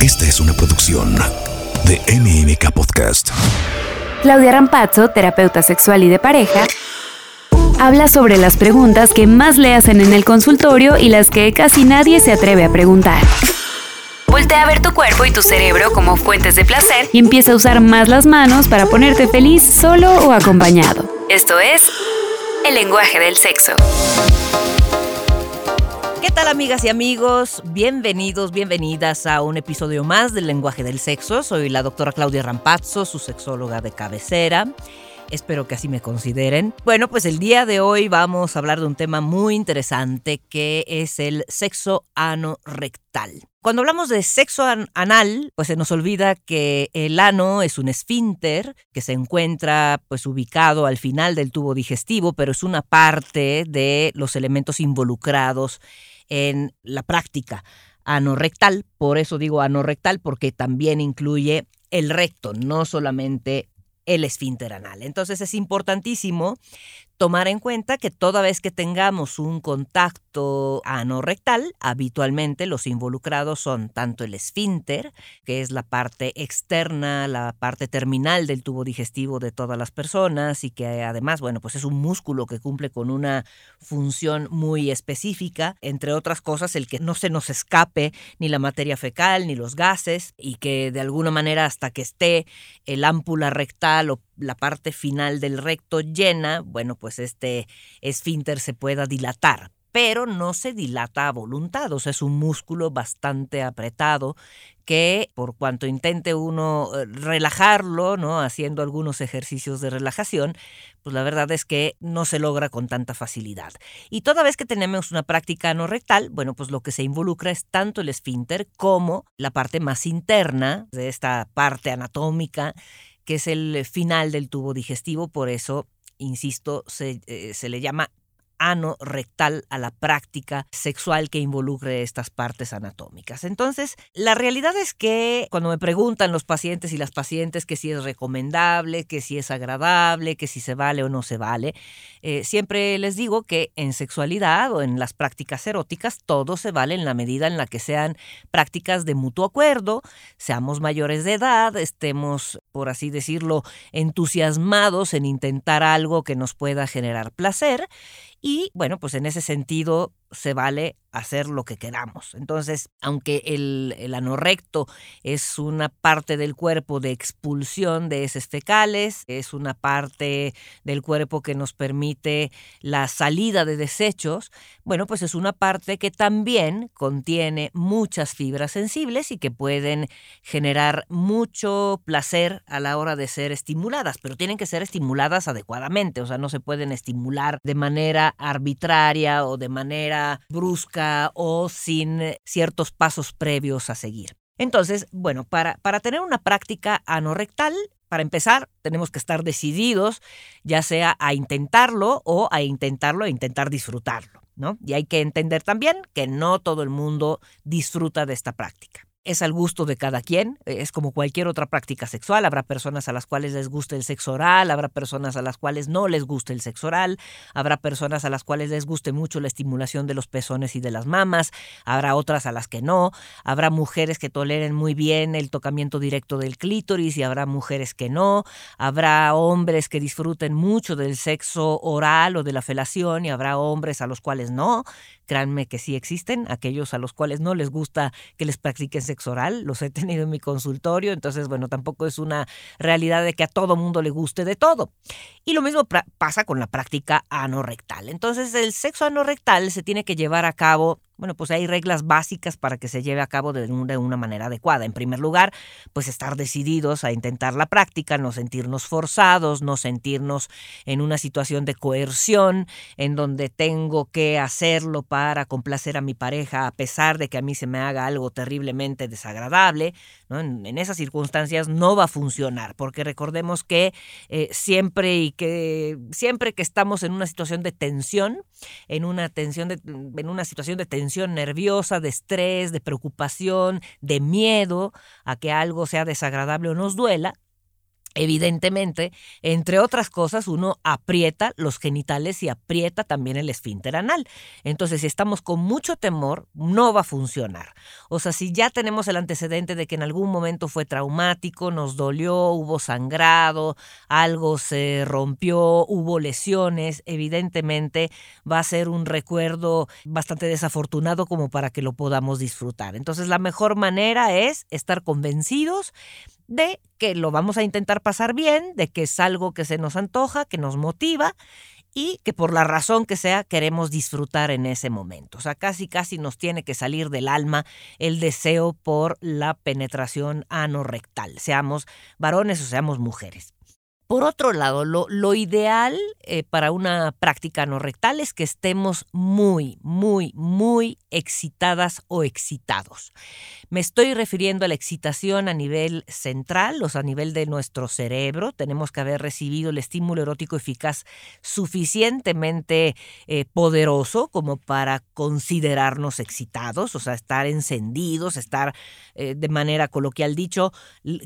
Esta es una producción de MMK Podcast. Claudia Rampazzo, terapeuta sexual y de pareja, habla sobre las preguntas que más le hacen en el consultorio y las que casi nadie se atreve a preguntar. Voltea a ver tu cuerpo y tu cerebro como fuentes de placer y empieza a usar más las manos para ponerte feliz solo o acompañado. Esto es el lenguaje del sexo. ¿Qué tal amigas y amigos? Bienvenidos, bienvenidas a un episodio más del lenguaje del sexo. Soy la doctora Claudia Rampazzo, su sexóloga de cabecera. Espero que así me consideren. Bueno, pues el día de hoy vamos a hablar de un tema muy interesante que es el sexo anorrectal. Cuando hablamos de sexo anal, pues se nos olvida que el ano es un esfínter que se encuentra pues ubicado al final del tubo digestivo, pero es una parte de los elementos involucrados en la práctica anorrectal. Por eso digo anorrectal porque también incluye el recto, no solamente el esfínter anal. Entonces es importantísimo tomar en cuenta que toda vez que tengamos un contacto anorrectal, habitualmente los involucrados son tanto el esfínter, que es la parte externa, la parte terminal del tubo digestivo de todas las personas y que además, bueno, pues es un músculo que cumple con una función muy específica, entre otras cosas el que no se nos escape ni la materia fecal ni los gases y que de alguna manera hasta que esté el ámpula rectal o la parte final del recto llena, bueno, pues este esfínter se pueda dilatar, pero no se dilata a voluntad, o sea, es un músculo bastante apretado que por cuanto intente uno eh, relajarlo, ¿no? haciendo algunos ejercicios de relajación, pues la verdad es que no se logra con tanta facilidad. Y toda vez que tenemos una práctica no rectal, bueno, pues lo que se involucra es tanto el esfínter como la parte más interna de esta parte anatómica que es el final del tubo digestivo, por eso, insisto, se, eh, se le llama ano rectal a la práctica sexual que involucre estas partes anatómicas. Entonces, la realidad es que cuando me preguntan los pacientes y las pacientes que si es recomendable, que si es agradable, que si se vale o no se vale, eh, siempre les digo que en sexualidad o en las prácticas eróticas todo se vale en la medida en la que sean prácticas de mutuo acuerdo, seamos mayores de edad, estemos, por así decirlo, entusiasmados en intentar algo que nos pueda generar placer y bueno, pues en ese sentido se vale hacer lo que queramos. Entonces, aunque el, el anorrecto es una parte del cuerpo de expulsión de heces fecales, es una parte del cuerpo que nos permite la salida de desechos, bueno, pues es una parte que también contiene muchas fibras sensibles y que pueden generar mucho placer a la hora de ser estimuladas, pero tienen que ser estimuladas adecuadamente, o sea, no se pueden estimular de manera arbitraria o de manera brusca o sin eh, ciertos pasos previos a seguir. Entonces, bueno, para, para tener una práctica anorrectal, para empezar, tenemos que estar decididos, ya sea a intentarlo o a intentarlo e intentar disfrutarlo, ¿no? Y hay que entender también que no todo el mundo disfruta de esta práctica es al gusto de cada quien, es como cualquier otra práctica sexual, habrá personas a las cuales les guste el sexo oral, habrá personas a las cuales no les guste el sexo oral, habrá personas a las cuales les guste mucho la estimulación de los pezones y de las mamas, habrá otras a las que no, habrá mujeres que toleren muy bien el tocamiento directo del clítoris y habrá mujeres que no, habrá hombres que disfruten mucho del sexo oral o de la felación y habrá hombres a los cuales no, créanme que sí existen, aquellos a los cuales no les gusta que les practiquen sexo oral, los he tenido en mi consultorio, entonces bueno, tampoco es una realidad de que a todo mundo le guste de todo. Y lo mismo pasa con la práctica anorrectal. Entonces el sexo anorrectal se tiene que llevar a cabo bueno, pues hay reglas básicas para que se lleve a cabo de, una manera adecuada. En primer lugar, pues estar decididos a intentar la práctica, no sentirnos forzados, no sentirnos en una situación de coerción, en donde tengo que hacerlo para complacer a mi pareja a pesar de que a mí se me haga algo terriblemente desagradable. En, esas circunstancias no va a funcionar, porque recordemos que eh, siempre y que siempre que estamos en una situación de tensión, en una tensión de, en una situación de tensión nerviosa, de estrés, de preocupación, de miedo a que algo sea desagradable o nos duela, Evidentemente, entre otras cosas, uno aprieta los genitales y aprieta también el esfínter anal. Entonces, si estamos con mucho temor, no va a funcionar. O sea, si ya tenemos el antecedente de que en algún momento fue traumático, nos dolió, hubo sangrado, algo se rompió, hubo lesiones, evidentemente va a ser un recuerdo bastante desafortunado como para que lo podamos disfrutar. Entonces, la mejor manera es estar convencidos de que lo vamos a intentar pasar bien, de que es algo que se nos antoja, que nos motiva y que por la razón que sea queremos disfrutar en ese momento. O sea, casi casi nos tiene que salir del alma el deseo por la penetración anorrectal, seamos varones o seamos mujeres. Por otro lado, lo, ideal eh, para una práctica no rectal es que estemos muy, muy, muy excitadas o excitados. Me estoy refiriendo a la excitación a nivel central, o sea, a nivel de nuestro cerebro. Tenemos que haber recibido el estímulo erótico eficaz suficientemente eh, poderoso como para considerarnos excitados, o sea, estar encendidos, estar eh, de manera coloquial dicho,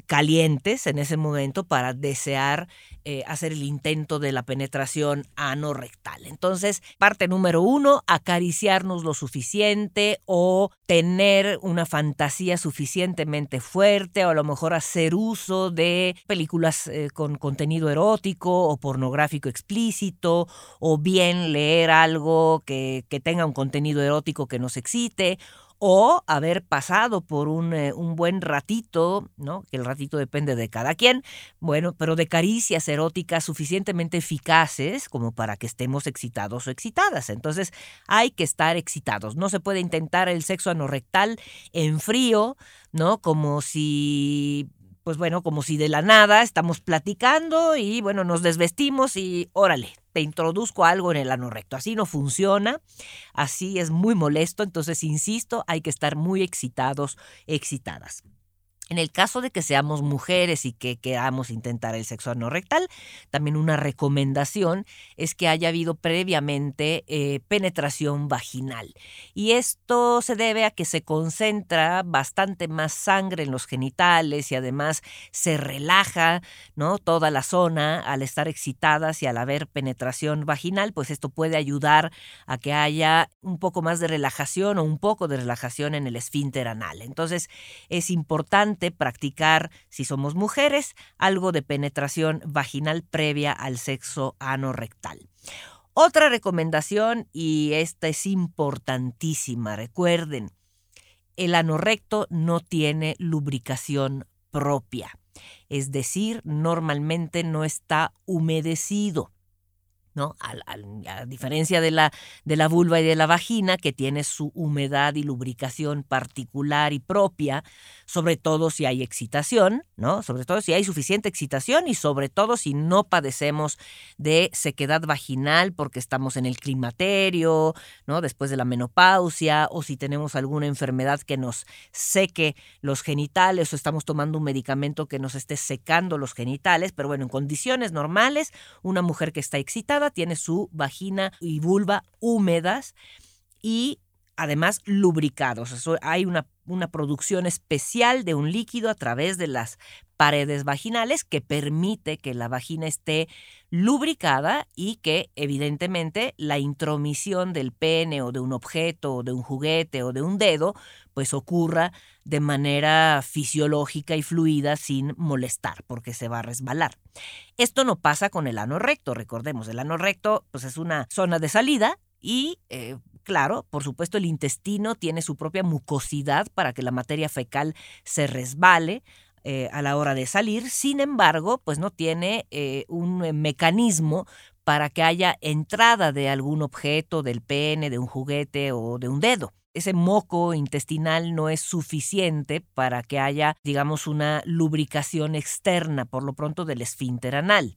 calientes en ese momento para desear eh, hacer el intento de la penetración anorrectal. Entonces, parte número uno, acariciarnos lo suficiente o tener una fantasía suficientemente fuerte o a lo mejor hacer uso de películas eh, con contenido erótico o pornográfico explícito o bien leer algo que, que tenga un contenido erótico que nos excite o haber pasado por un, eh, un, buen ratito, ¿no? Que el ratito depende de cada quien, bueno, pero de caricias eróticas suficientemente eficaces como para que estemos excitados o excitadas. Entonces hay que estar excitados. No se puede intentar el sexo anorrectal en frío, ¿no? Como si pues bueno, como si de la nada estamos platicando y bueno, nos desvestimos y órale, te introduzco algo en el ano recto. Así no funciona, así es muy molesto, entonces insisto, hay que estar muy excitados, excitadas. En el caso de que seamos mujeres y que queramos intentar el sexo anorrectal, también una recomendación es que haya habido previamente eh, penetración vaginal. Y esto se debe a que se concentra bastante más sangre en los genitales y además se relaja ¿no? toda la zona al estar excitadas y al haber penetración vaginal, pues esto puede ayudar a que haya un poco más de relajación o un poco de relajación en el esfínter anal. Entonces es importante practicar, si somos mujeres, algo de penetración vaginal previa al sexo anorrectal. Otra recomendación, y esta es importantísima, recuerden, el anorrecto no tiene lubricación propia, es decir, normalmente no está humedecido. ¿No? A, diferencia de la, de la vulva y de la vagina, que tiene su humedad y lubricación particular y propia, sobre todo si hay excitación, ¿no? Sobre todo si hay suficiente excitación y sobre todo si no padecemos de sequedad vaginal porque estamos en el climaterio, ¿no? Después de la menopausia o si tenemos alguna enfermedad que nos seque los genitales o estamos tomando un medicamento que nos esté secando los genitales, pero bueno, en condiciones normales, una mujer que está excitada tiene su vagina y vulva húmedas y además lubricados. hay una, una, producción especial de un líquido a través de las paredes vaginales que permite que la vagina esté lubricada y que evidentemente la intromisión del pene o de un objeto o de un juguete o de un dedo pues ocurra de manera fisiológica y fluida sin molestar porque se va a resbalar. Esto no pasa con el ano recto, recordemos, el ano recto pues es una zona de salida y eh, claro, por supuesto el intestino tiene su propia mucosidad para que la materia fecal se resbale eh, a la hora de salir, sin embargo, pues no tiene eh, un mecanismo para que haya entrada de algún objeto, del pene, de un juguete o de un dedo ese moco intestinal no es suficiente para que haya, digamos, una lubricación externa, por lo pronto, del esfínter anal.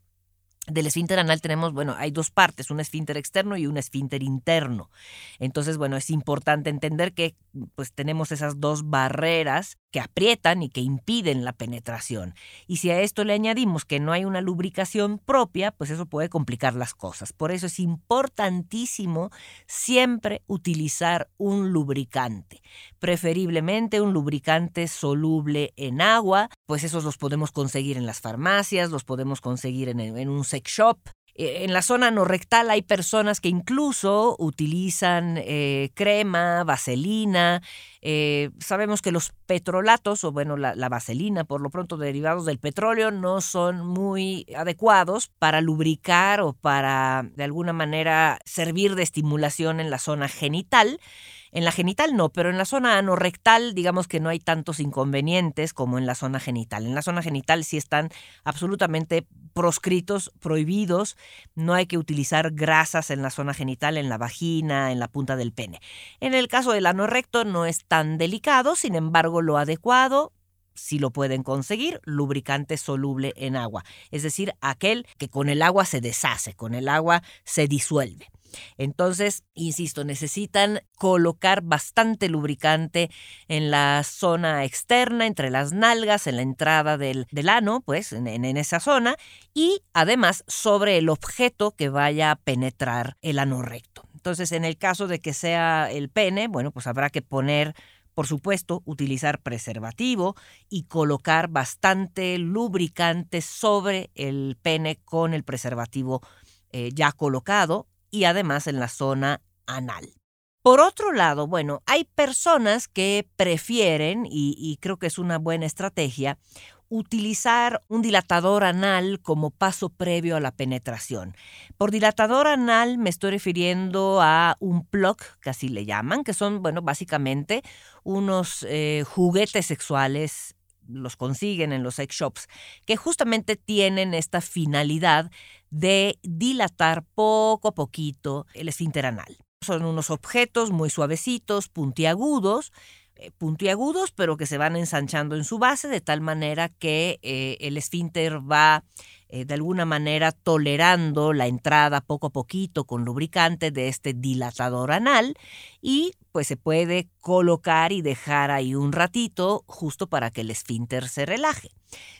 Del esfínter anal tenemos, bueno, hay dos partes, un esfínter externo y un esfínter interno. Entonces, bueno, es importante entender que pues tenemos esas dos barreras que aprietan y que impiden la penetración. Y si a esto le añadimos que no hay una lubricación propia, pues eso puede complicar las cosas. Por eso es importantísimo siempre utilizar un lubricante, preferiblemente un lubricante soluble en agua, pues esos los podemos conseguir en las farmacias, los podemos conseguir en, en un eh, en la zona no rectal hay personas que incluso utilizan eh, crema, vaselina. Eh, sabemos que los petrolatos, o bueno, la, la, vaselina, por lo pronto derivados del petróleo, no son muy adecuados para lubricar o para de alguna manera servir de estimulación en la zona genital. En la genital no, pero en la zona anorrectal digamos que no hay tantos inconvenientes como en la zona genital. En la zona genital sí están absolutamente proscritos, prohibidos. No hay que utilizar grasas en la zona genital, en la vagina, en la punta del pene. En el caso del anorrecto no es tan delicado, sin embargo lo adecuado si lo pueden conseguir, lubricante soluble en agua, es decir, aquel que con el agua se deshace, con el agua se disuelve. Entonces, insisto, necesitan colocar bastante lubricante en la zona externa, entre las nalgas, en la entrada del, ano, pues en, esa zona, y además sobre el objeto que vaya a penetrar el ano recto. Entonces, en el caso de que sea el pene, bueno, pues habrá que poner por supuesto, utilizar preservativo y colocar bastante lubricante sobre el pene con el preservativo eh, ya colocado y además en la zona anal. Por otro lado, bueno, hay personas que prefieren, y, creo que es una buena estrategia, utilizar un dilatador anal como paso previo a la penetración. Por dilatador anal me estoy refiriendo a un plug, que así le llaman, que son, bueno, básicamente unos eh, juguetes sexuales los consiguen en los sex shops, que justamente tienen esta finalidad de dilatar poco a poquito el esfínter anal. Son unos objetos muy suavecitos, puntiagudos, puntiagudos, pero que se van ensanchando en su base de tal manera que eh, el esfínter va eh, de alguna manera tolerando la entrada poco a poquito con lubricante de este dilatador anal y pues se puede colocar y dejar ahí un ratito justo para que el esfínter se relaje.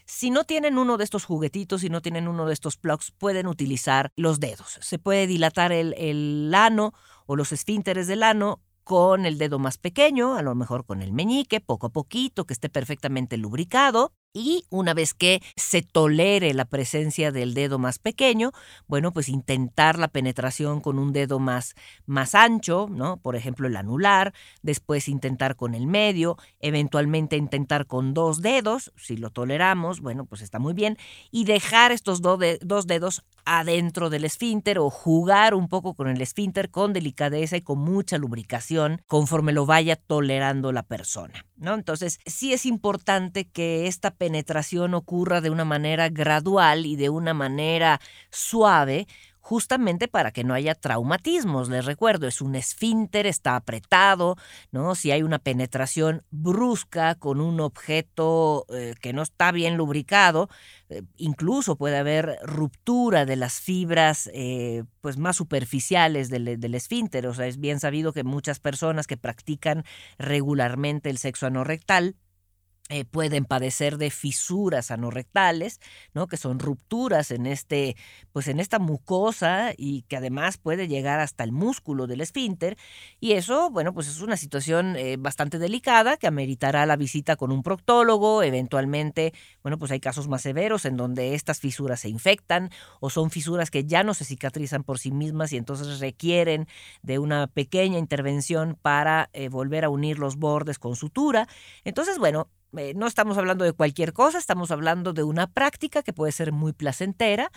Si no tienen uno de estos juguetitos, si no tienen uno de estos plugs, pueden utilizar los dedos. Se puede dilatar el, el ano o los esfínteres del ano con el dedo más pequeño, a lo mejor con el meñique, poco a poquito, que esté perfectamente lubricado. Y una vez que se tolere la presencia del dedo más pequeño, bueno, pues intentar la penetración con un dedo más, más ancho, ¿no? Por ejemplo, el anular, después intentar con el medio, eventualmente intentar con dos dedos, si lo toleramos, bueno, pues está muy bien, y dejar estos dos dedos adentro del esfínter o jugar un poco con el esfínter con delicadeza y con mucha lubricación conforme lo vaya tolerando la persona. ¿no? Entonces, sí es importante que esta penetración ocurra de una manera gradual y de una manera suave justamente para que no haya traumatismos. Les recuerdo, es un esfínter, está apretado, ¿no? Si hay una penetración brusca con un objeto eh, que no está bien lubricado, eh, incluso puede haber ruptura de las fibras eh, pues más superficiales del, del, esfínter. O sea, es bien sabido que muchas personas que practican regularmente el sexo anorrectal eh, pueden padecer de fisuras anorrectales, ¿no? que son rupturas en, este, pues en esta mucosa y que además puede llegar hasta el músculo del esfínter. Y eso, bueno, pues es una situación eh, bastante delicada que ameritará la visita con un proctólogo. Eventualmente, bueno, pues hay casos más severos en donde estas fisuras se infectan o son fisuras que ya no se cicatrizan por sí mismas y entonces requieren de una pequeña intervención para eh, volver a unir los bordes con sutura. Entonces, bueno, eh, no estamos hablando de cualquier cosa, estamos hablando de una práctica que puede ser muy placentera,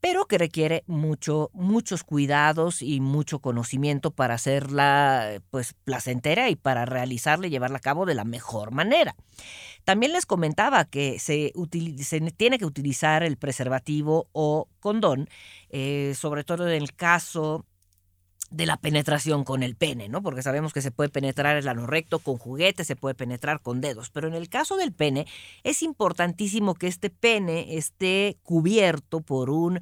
pero que requiere mucho, muchos cuidados y mucho conocimiento para hacerla pues placentera y para realizarla y llevarla a cabo de la mejor manera. También les comentaba que se, tiene que utilizar el preservativo o condón, eh, sobre todo en el caso de la penetración con el pene, ¿no? Porque sabemos que se puede penetrar el ano recto con juguetes, se puede penetrar con dedos, pero en el caso del pene es importantísimo que este pene esté cubierto por un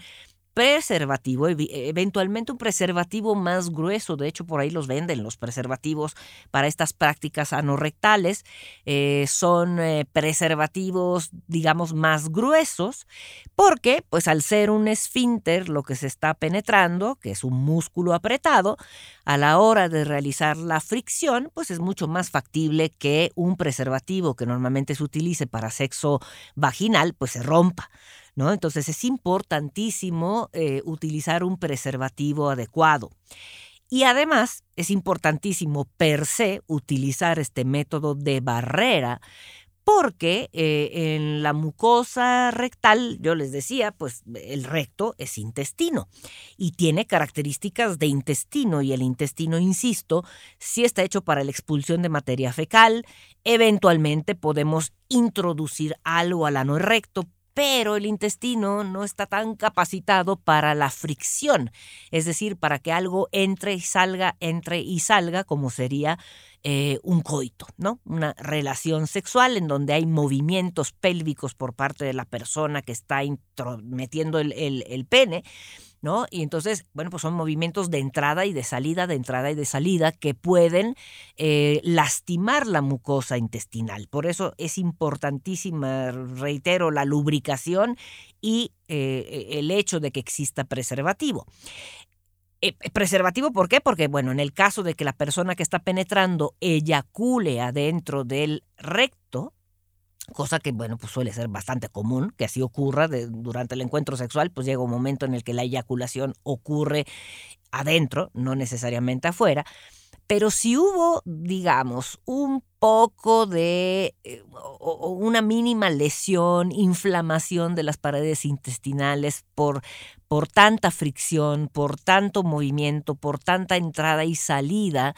preservativo, eventualmente un preservativo más grueso, de hecho por ahí los venden los preservativos para estas prácticas anorrectales, eh, son eh, preservativos digamos más gruesos, porque pues al ser un esfínter lo que se está penetrando, que es un músculo apretado, a la hora de realizar la fricción, pues es mucho más factible que un preservativo que normalmente se utilice para sexo vaginal, pues se rompa. ¿No? Entonces es importantísimo eh, utilizar un preservativo adecuado. Y además es importantísimo per se utilizar este método de barrera porque eh, en la mucosa rectal, yo les decía, pues el recto es intestino y tiene características de intestino y el intestino, insisto, si está hecho para la expulsión de materia fecal, eventualmente podemos introducir algo al ano recto, pero el intestino no está tan capacitado para la fricción, es decir, para que algo entre y salga, entre y salga, como sería eh, un coito, ¿no? Una relación sexual en donde hay movimientos pélvicos por parte de la persona que está metiendo el pene ¿no? Y entonces, bueno, pues son movimientos de entrada y de salida, de entrada y de salida que pueden eh, lastimar la mucosa intestinal. Por eso es importantísima, reitero, la lubricación y eh, el hecho de que exista preservativo. Eh, preservativo, ¿por qué? Porque, bueno, en el caso de que la persona que está penetrando eyacule adentro del recto, cosa que, bueno, pues suele ser bastante común, que así ocurra durante el encuentro sexual, pues llega un momento en el que la eyaculación ocurre adentro, no necesariamente afuera, pero si hubo, digamos, un poco de eh, o, una mínima lesión, inflamación de las paredes intestinales por, por tanta fricción, por tanto movimiento, por tanta entrada y salida,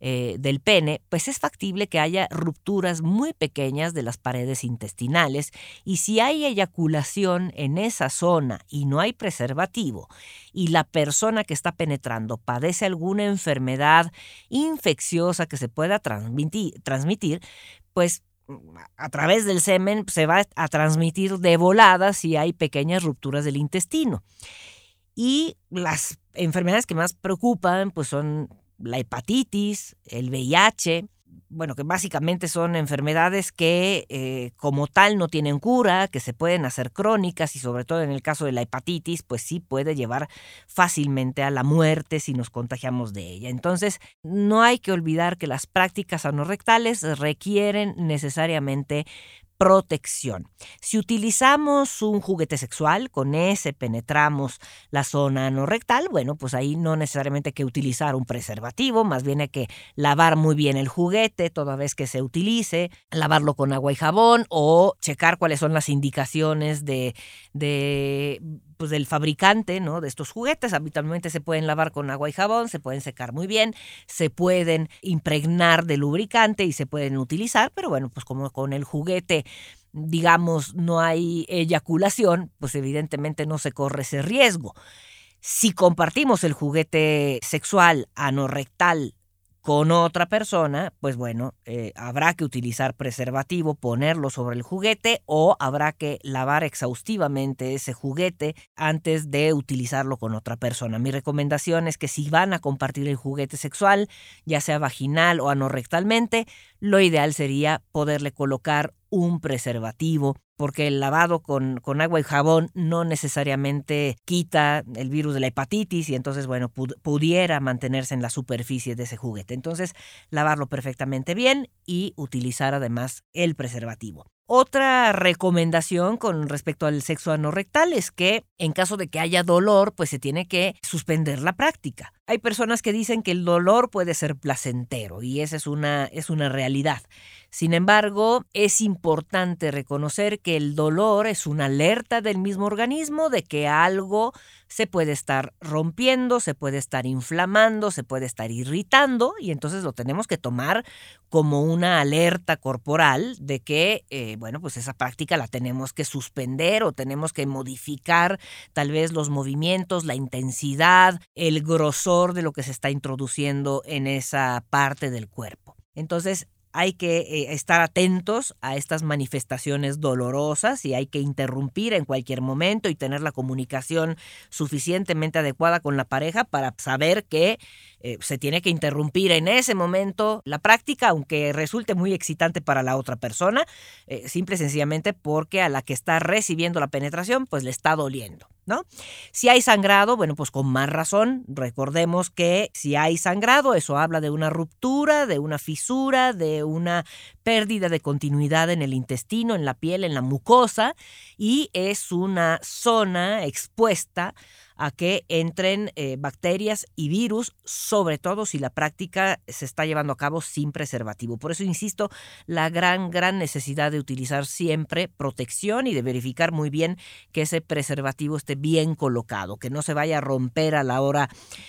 eh, del pene, pues es factible que haya rupturas muy pequeñas de las paredes intestinales y si hay eyaculación en esa zona y no hay preservativo y la persona que está penetrando padece alguna enfermedad infecciosa que se pueda transmitir, transmitir pues a través del semen se va a transmitir de volada si hay pequeñas rupturas del intestino. Y las enfermedades que más preocupan pues son la hepatitis, el VIH, bueno, que básicamente son enfermedades que eh, como tal no tienen cura, que se pueden hacer crónicas y sobre todo en el caso de la hepatitis, pues sí puede llevar fácilmente a la muerte si nos contagiamos de ella. Entonces, no hay que olvidar que las prácticas anorrectales requieren necesariamente protección. Si utilizamos un juguete sexual, con ese penetramos la zona no bueno, pues ahí no necesariamente hay que utilizar un preservativo, más bien hay que lavar muy bien el juguete toda vez que se utilice, lavarlo con agua y jabón o checar cuáles son las indicaciones de, de pues, del fabricante ¿no? de estos juguetes. Habitualmente se pueden lavar con agua y jabón, se pueden secar muy bien, se pueden impregnar de lubricante y se pueden utilizar, pero bueno, pues como con el juguete digamos no hay eyaculación, pues evidentemente no se corre ese riesgo. Si compartimos el juguete sexual anorrectal con otra persona, pues bueno, eh, habrá que utilizar preservativo, ponerlo sobre el juguete o habrá que lavar exhaustivamente ese juguete antes de utilizarlo con otra persona. Mi recomendación es que si van a compartir el juguete sexual, ya sea vaginal o anorrectalmente, lo ideal sería poderle colocar un preservativo porque el lavado con, con, agua y jabón no necesariamente quita el virus de la hepatitis y entonces, bueno, pudiera mantenerse en la superficie de ese juguete. Entonces, lavarlo perfectamente bien y utilizar además el preservativo. Otra recomendación con respecto al sexo anorrectal es que en caso de que haya dolor, pues se tiene que suspender la práctica. Hay personas que dicen que el dolor puede ser placentero y esa es una, es una realidad. Sin embargo, es importante reconocer que el dolor es una alerta del mismo organismo de que algo se puede estar rompiendo, se puede estar inflamando, se puede estar irritando y entonces lo tenemos que tomar como una alerta corporal de que, eh, bueno, pues esa práctica la tenemos que suspender o tenemos que modificar tal vez los movimientos, la intensidad, el grosor de lo que se está introduciendo en esa parte del cuerpo. Entonces, hay que eh, estar atentos a estas manifestaciones dolorosas y hay que interrumpir en cualquier momento y tener la comunicación suficientemente adecuada con la pareja para saber que eh, se tiene que interrumpir en ese momento la práctica, aunque resulte muy excitante para la otra persona, eh, simple y sencillamente porque a la que está recibiendo la penetración pues le está doliendo. ¿No? Si hay sangrado, bueno, pues con más razón, recordemos que si hay sangrado, eso habla de una ruptura, de una fisura, de una pérdida de continuidad en el intestino, en la piel, en la mucosa, y es una zona expuesta a que entren eh, bacterias y virus, sobre todo si la práctica se está llevando a cabo sin preservativo. Por eso insisto, la gran, gran necesidad de utilizar siempre protección y de verificar muy bien que ese preservativo esté bien colocado, que no se vaya a romper a la hora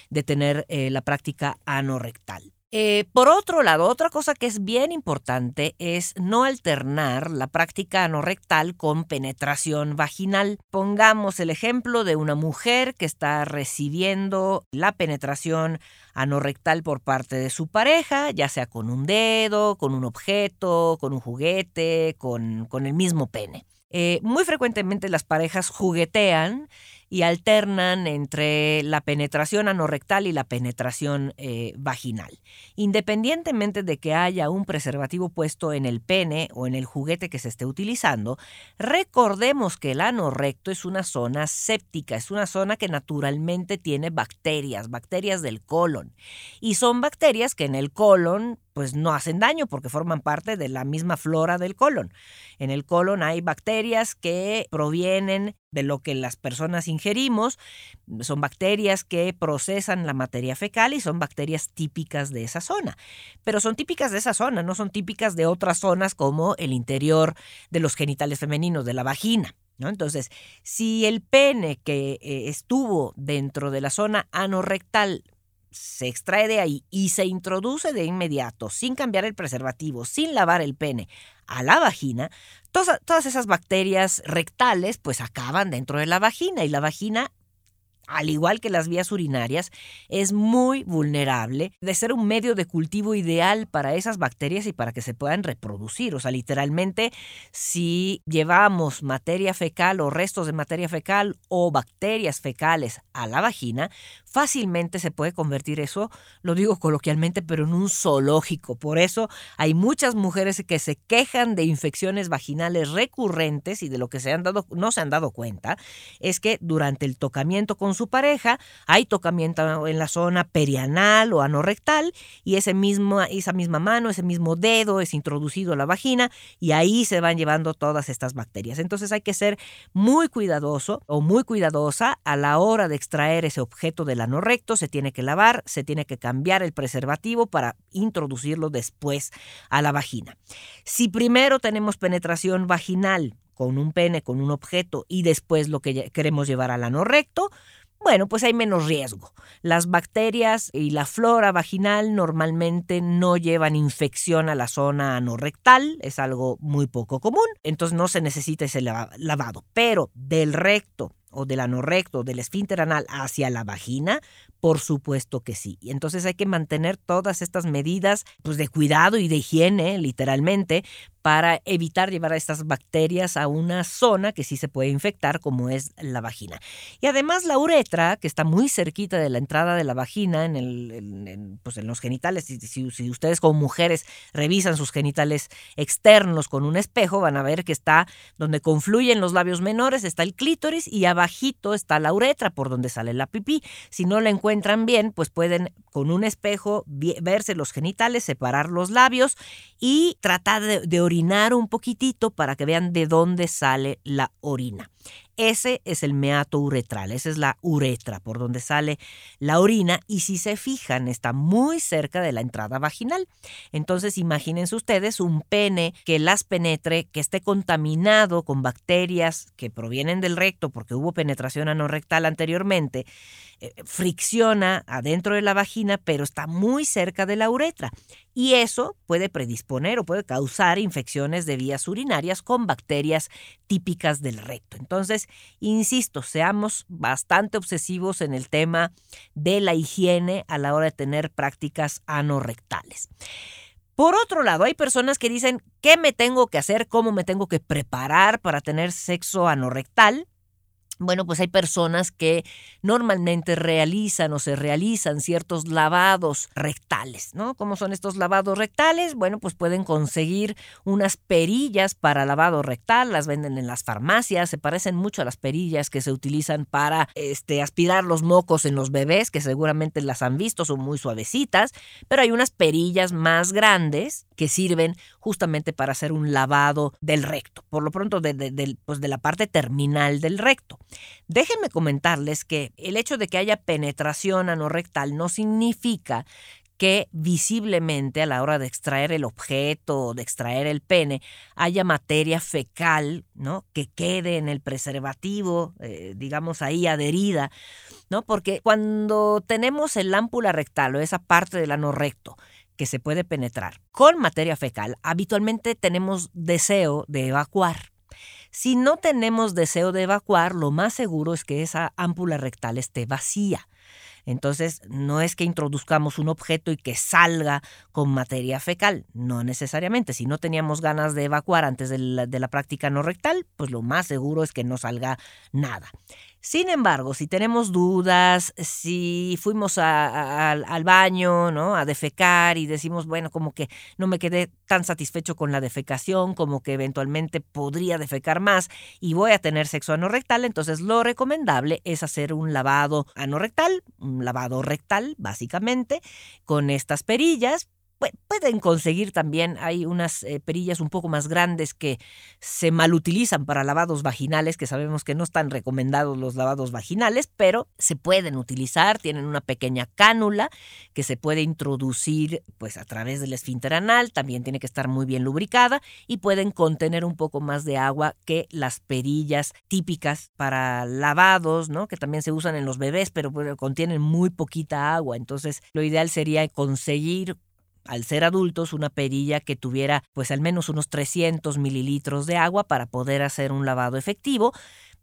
de tener eh, la práctica anorrectal. Eh, por otro lado, otra cosa que es bien importante es no alternar la práctica anorrectal con penetración vaginal. Pongamos el ejemplo de una mujer que está recibiendo la penetración anorrectal por parte de su pareja, ya sea con un dedo, con un objeto, con un juguete, con, con el mismo pene. Eh, muy frecuentemente las parejas juguetean y alternan entre la penetración anorrectal y la penetración eh, vaginal. Independientemente de que haya un preservativo puesto en el pene o en el juguete que se esté utilizando, recordemos que el anorrecto es una zona séptica, es una zona que naturalmente tiene bacterias, bacterias del colon. Y son bacterias que en el colon pues no hacen daño porque forman parte de la misma flora del colon. En el colon hay bacterias que provienen de lo que las personas ingerimos. Son bacterias que procesan la materia fecal y son bacterias típicas de esa zona. Pero son típicas de esa zona, no son típicas de otras zonas como el interior de los genitales femeninos, de la vagina. Entonces, si el pene que eh, estuvo dentro de la zona anorrectal se extrae de ahí y se introduce de inmediato, sin cambiar el preservativo, sin lavar el pene, a la vagina, todas, todas esas bacterias rectales pues acaban dentro de la vagina y la vagina al igual que las vías urinarias, es muy vulnerable de ser un medio de cultivo ideal para esas bacterias y para que se puedan reproducir. O sea, literalmente, si llevamos materia fecal o restos de materia fecal o bacterias fecales a la vagina, fácilmente se puede convertir eso, lo digo coloquialmente, pero en un zoológico. Por eso hay muchas mujeres que se quejan de infecciones vaginales recurrentes y de lo que se han dado, no se han dado cuenta, es que durante el tocamiento con su pareja, hay tocamiento en la zona perianal o anorrectal y ese mismo, esa misma mano, ese mismo dedo es introducido a la vagina y ahí se van llevando todas estas bacterias. Entonces hay que ser muy cuidadoso o muy cuidadosa a la hora de extraer ese objeto del anorrecto, se tiene que lavar, se tiene que cambiar el preservativo para introducirlo después a la vagina. Si primero tenemos penetración vaginal con un pene, con un objeto y después lo que queremos llevar al anorrecto, bueno, pues hay menos riesgo. Las bacterias y la flora vaginal normalmente no llevan infección a la zona anorrectal, es algo muy poco común, entonces no se necesita ese lavado. Pero del recto o del anorrecto, del esfínter anal hacia la vagina, por supuesto que sí. Y entonces hay que mantener todas estas medidas pues, de cuidado y de higiene, literalmente, para evitar llevar a estas bacterias a una zona que sí se puede infectar, como es la vagina. Y además la uretra, que está muy cerquita de la entrada de la vagina, en, el, pues en los genitales, si, si, ustedes como mujeres revisan sus genitales externos con un espejo, van a ver que está donde confluyen los labios menores, está el clítoris y abajito está la uretra, por donde sale la pipí. Si no la encuentran bien, pues pueden con un espejo verse los genitales, separar los labios y tratar de, de orinar un poquitito para que vean de dónde sale la orina. Ese es el meato uretral, esa es la uretra por donde sale la orina y si se fijan está muy cerca de la entrada vaginal. Entonces imagínense ustedes un pene que las penetre, que esté contaminado con bacterias que provienen del recto porque hubo penetración anorrectal anteriormente, eh, fricciona adentro de la vagina pero está muy cerca de la uretra y eso puede predisponer o puede causar infecciones de vías urinarias con bacterias típicas del recto. Entonces, insisto, seamos bastante obsesivos en el tema de la higiene a la hora de tener prácticas anorrectales. Por otro lado, hay personas que dicen, ¿qué me tengo que hacer? ¿Cómo me tengo que preparar para tener sexo anorrectal? Bueno, pues hay personas que normalmente realizan o se realizan ciertos lavados rectales, ¿no? ¿Cómo son estos lavados rectales? Bueno, pues pueden conseguir unas perillas para lavado rectal, las venden en las farmacias, se parecen mucho a las perillas que se utilizan para este, aspirar los mocos en los bebés, que seguramente las han visto, son muy suavecitas, pero hay unas perillas más grandes que sirven justamente para hacer un lavado del recto, por lo pronto de, pues de la parte terminal del recto. Déjenme comentarles que el hecho de que haya penetración anorrectal no significa que visiblemente a la hora de extraer el objeto o de extraer el pene haya materia fecal, ¿no? Que quede en el preservativo, eh, digamos ahí adherida, ¿no? Porque cuando tenemos el ámpula rectal o esa parte del ano recto que se puede penetrar con materia fecal, habitualmente tenemos deseo de evacuar. Si no tenemos deseo de evacuar, lo más seguro es que esa ámpula rectal esté vacía. Entonces, no es que introduzcamos un objeto y que salga con materia fecal, no necesariamente. Si no teníamos ganas de evacuar antes de la, de la práctica no rectal, pues lo más seguro es que no salga nada. Sin embargo, si tenemos dudas, si fuimos al baño, ¿no? A defecar y decimos, bueno, como que no me quedé tan satisfecho con la defecación, como que eventualmente podría defecar más y voy a tener sexo anorrectal, entonces lo recomendable es hacer un lavado anorrectal, un lavado rectal, básicamente, con estas perillas, pueden conseguir también, hay unas eh, perillas un poco más grandes que se malutilizan para lavados vaginales, que sabemos que no están recomendados los lavados vaginales, pero se pueden utilizar, tienen una pequeña cánula que se puede introducir pues a través del esfínter anal, también tiene que estar muy bien lubricada y pueden contener un poco más de agua que las perillas típicas para lavados, ¿no? que también se usan en los bebés, pero contienen muy poquita agua, entonces lo ideal sería conseguir al ser adultos, una perilla que tuviera pues al menos unos 300 mililitros de agua para poder hacer un lavado efectivo.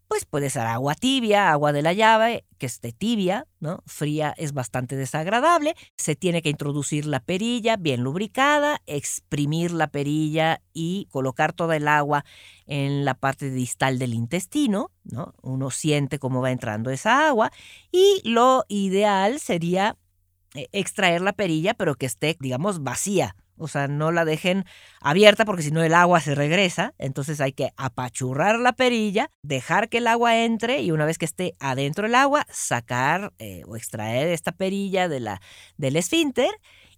Pues puede ser agua tibia, agua de la llave, que esté tibia, ¿no? Fría es bastante desagradable. Se tiene que introducir la perilla bien lubricada, exprimir la perilla y colocar toda el agua en la parte distal del intestino, ¿no? Uno siente cómo va entrando esa agua y lo ideal sería extraer la perilla, pero que esté, digamos, vacía. O sea, no la dejen abierta porque si no el agua se regresa. Entonces hay que apachurrar la perilla, dejar que el agua entre y una vez que esté adentro del agua, sacar eh, o extraer esta perilla de la, del esfínter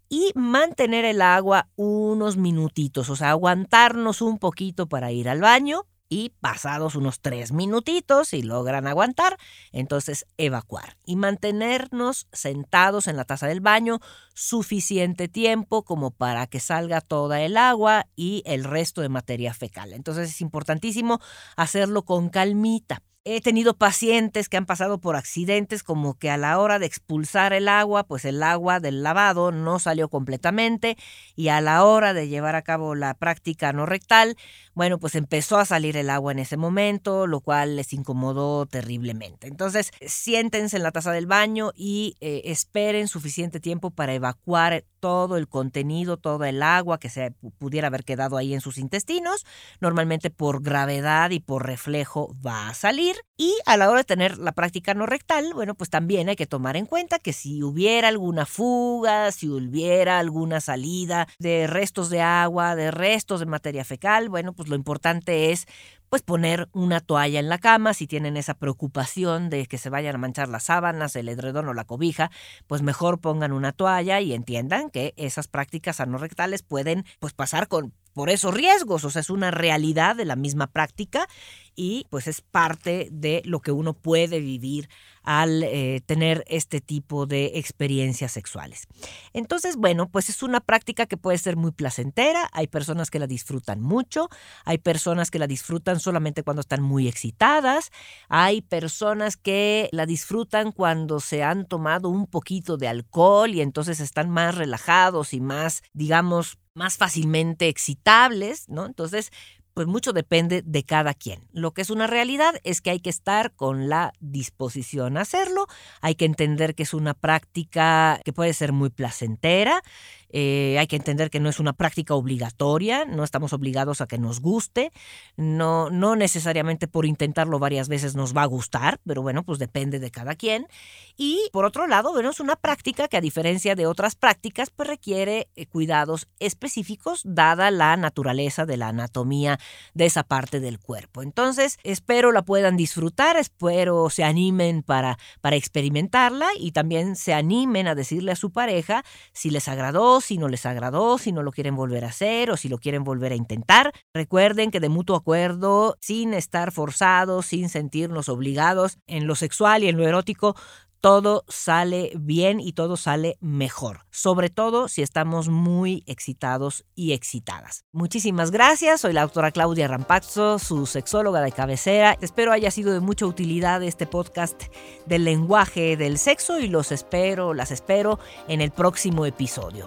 y mantener el agua unos minutitos. O sea, aguantarnos un poquito para ir al baño y pasados unos tres minutitos, si logran aguantar, entonces evacuar y mantenernos sentados en la taza del baño suficiente tiempo como para que salga toda el agua y el resto de materia fecal. Entonces es importantísimo hacerlo con calmita. He tenido pacientes que han pasado por accidentes como que a la hora de expulsar el agua, pues el agua del lavado no salió completamente y a la hora de llevar a cabo la práctica no rectal, bueno, pues empezó a salir el agua en ese momento, lo cual les incomodó terriblemente. Entonces, siéntense en la taza del baño y eh, esperen suficiente tiempo para evacuar todo el contenido, toda el agua que se pudiera haber quedado ahí en sus intestinos. Normalmente por gravedad y por reflejo va a salir. Y a la hora de tener la práctica no rectal, bueno, pues también hay que tomar en cuenta que si hubiera alguna fuga, si hubiera alguna salida de restos de agua, de restos de materia fecal, bueno, pues lo importante es pues poner una toalla en la cama, si tienen esa preocupación de que se vayan a manchar las sábanas, el edredón o la cobija, pues mejor pongan una toalla y entiendan que esas prácticas anorrectales pueden pues pasar con por esos riesgos, o sea, es una realidad de la misma práctica y pues es parte de lo que uno puede vivir al eh, tener este tipo de experiencias sexuales. Entonces, bueno, pues es una práctica que puede ser muy placentera, hay personas que la disfrutan mucho, hay personas que la disfrutan solamente cuando están muy excitadas, hay personas que la disfrutan cuando se han tomado un poquito de alcohol y entonces están más relajados y más, digamos, más fácilmente excitables, ¿no? Entonces, pues mucho depende de cada quien. Lo que es una realidad es que hay que estar con la disposición a hacerlo, hay que entender que es una práctica que puede ser muy placentera, eh, hay que entender que no es una práctica obligatoria, no estamos obligados a que nos guste, no, no necesariamente por intentarlo varias veces nos va a gustar, pero bueno, pues depende de cada quien. Y por otro lado, bueno, es una práctica que a diferencia de otras prácticas, pues requiere eh, cuidados específicos dada la naturaleza de la anatomía de esa parte del cuerpo. Entonces, espero la puedan disfrutar, espero se animen para, para experimentarla y también se animen a decirle a su pareja si les agradó, si no les agradó, si no lo quieren volver a hacer o si lo quieren volver a intentar. Recuerden que de mutuo acuerdo, sin estar forzados, sin sentirnos obligados en lo sexual y en lo erótico, todo sale bien y todo sale mejor, sobre todo si estamos muy excitados y excitadas. Muchísimas gracias, soy la doctora Claudia Rampazzo, su sexóloga de cabecera. Espero haya sido de mucha utilidad este podcast del lenguaje del sexo y los espero, las espero en el próximo episodio.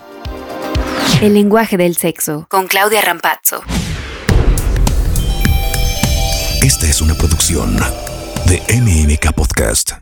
El lenguaje del sexo con Claudia Rampazzo. Esta es una producción de MMK Podcast.